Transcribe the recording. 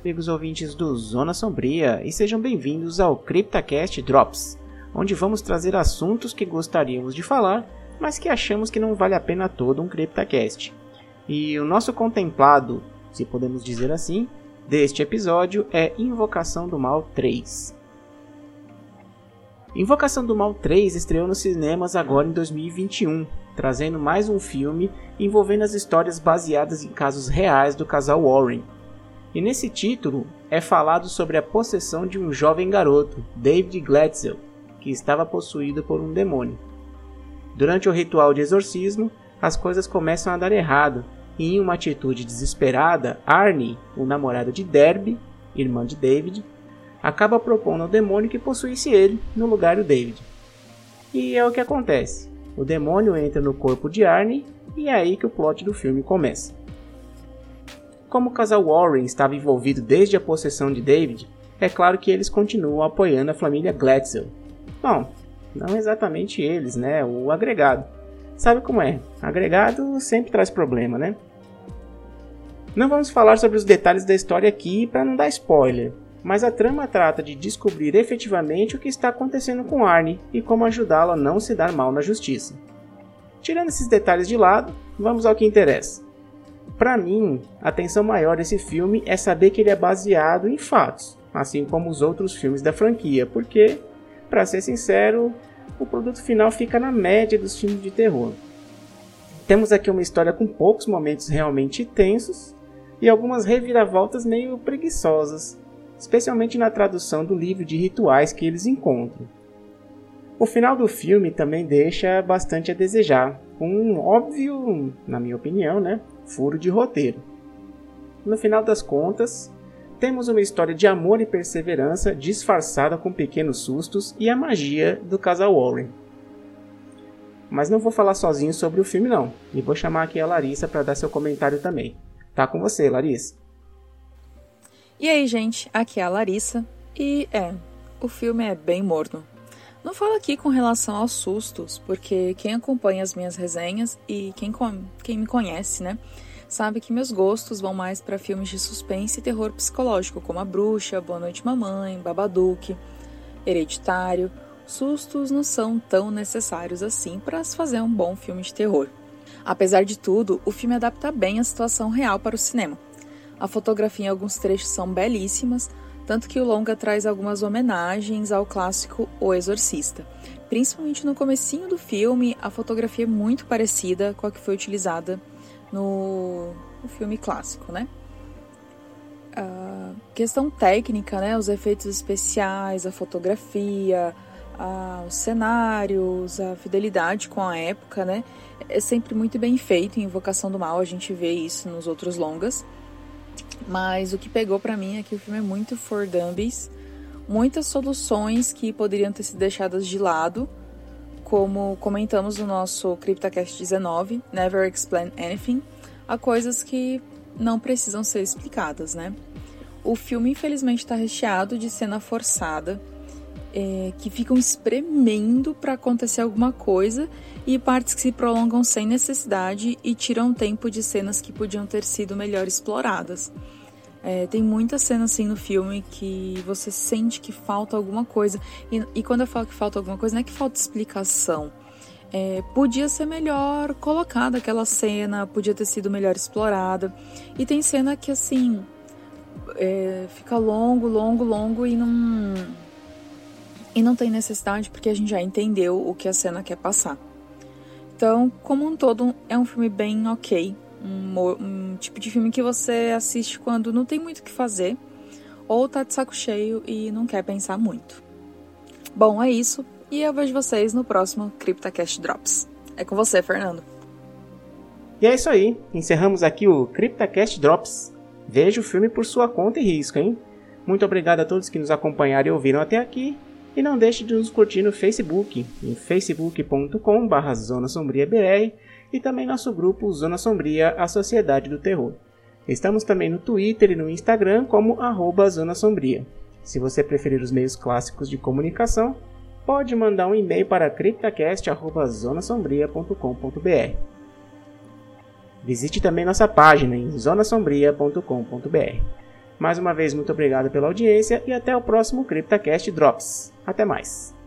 amigos ouvintes do Zona Sombria, e sejam bem-vindos ao CryptaCast Drops, onde vamos trazer assuntos que gostaríamos de falar, mas que achamos que não vale a pena todo um CryptaCast. E o nosso contemplado, se podemos dizer assim, deste episódio é Invocação do Mal 3. Invocação do Mal 3 estreou nos cinemas agora em 2021, trazendo mais um filme envolvendo as histórias baseadas em casos reais do casal Warren. E nesse título é falado sobre a possessão de um jovem garoto, David Glatzel, que estava possuído por um demônio. Durante o ritual de exorcismo, as coisas começam a dar errado e em uma atitude desesperada, Arnie, o namorado de Derby, irmã de David, acaba propondo ao demônio que possuísse ele no lugar do David. E é o que acontece. O demônio entra no corpo de Arnie e é aí que o plot do filme começa. Como o casal Warren estava envolvido desde a possessão de David, é claro que eles continuam apoiando a família Glatzel. Bom, não exatamente eles, né? O agregado. Sabe como é? Agregado sempre traz problema, né? Não vamos falar sobre os detalhes da história aqui para não dar spoiler, mas a trama trata de descobrir efetivamente o que está acontecendo com Arnie e como ajudá-lo a não se dar mal na justiça. Tirando esses detalhes de lado, vamos ao que interessa. Para mim, a tensão maior desse filme é saber que ele é baseado em fatos, assim como os outros filmes da franquia, porque, para ser sincero, o produto final fica na média dos filmes de terror. Temos aqui uma história com poucos momentos realmente tensos, e algumas reviravoltas meio preguiçosas, especialmente na tradução do livro de rituais que eles encontram. O final do filme também deixa bastante a desejar, com um óbvio, na minha opinião, né, furo de roteiro. No final das contas, temos uma história de amor e perseverança disfarçada com pequenos sustos e a magia do casal Warren. Mas não vou falar sozinho sobre o filme não, e vou chamar aqui a Larissa para dar seu comentário também. Tá com você, Larissa. E aí, gente, aqui é a Larissa. E é, o filme é bem morno. Não falo aqui com relação aos sustos, porque quem acompanha as minhas resenhas e quem, quem me conhece, né, sabe que meus gostos vão mais para filmes de suspense e terror psicológico, como A Bruxa, Boa Noite Mamãe, Babadook, Hereditário. Sustos não são tão necessários assim para se fazer um bom filme de terror. Apesar de tudo, o filme adapta bem a situação real para o cinema. A fotografia em alguns trechos são belíssimas, tanto que o longa traz algumas homenagens ao clássico O Exorcista. Principalmente no comecinho do filme, a fotografia é muito parecida com a que foi utilizada no, no filme clássico, né? A questão técnica, né? Os efeitos especiais, a fotografia, a, os cenários, a fidelidade com a época, né? É sempre muito bem feito em Invocação do Mal, a gente vê isso nos outros longas. Mas o que pegou para mim é que o filme é muito for dummies, muitas soluções que poderiam ter sido deixadas de lado, como comentamos no nosso CryptoCast 19, Never Explain Anything, há coisas que não precisam ser explicadas, né? O filme infelizmente está recheado de cena forçada, é, que ficam espremendo para acontecer alguma coisa e partes que se prolongam sem necessidade e tiram tempo de cenas que podiam ter sido melhor exploradas. É, tem muita cena assim no filme que você sente que falta alguma coisa. E, e quando eu falo que falta alguma coisa, não é que falta explicação. É, podia ser melhor colocada aquela cena, podia ter sido melhor explorada. E tem cena que assim é, fica longo, longo, longo e não e não tem necessidade porque a gente já entendeu o que a cena quer passar. Então, como um todo, é um filme bem ok. Um, um tipo de filme que você assiste quando não tem muito o que fazer ou tá de saco cheio e não quer pensar muito. Bom, é isso. E eu vejo vocês no próximo CryptoCast Drops. É com você, Fernando. E é isso aí. Encerramos aqui o CryptoCast Drops. Veja o filme por sua conta e risco, hein? Muito obrigado a todos que nos acompanharam e ouviram até aqui. E não deixe de nos curtir no Facebook, em facebook.com.br Zona Sombria BR e também nosso grupo Zona Sombria, a Sociedade do Terror. Estamos também no Twitter e no Instagram como arroba Zona Sombria. Se você preferir os meios clássicos de comunicação, pode mandar um e-mail para criptacast.zonasombria.com.br. Visite também nossa página em zonasombria.com.br. Mais uma vez, muito obrigado pela audiência e até o próximo CryptoCast Drops. Até mais!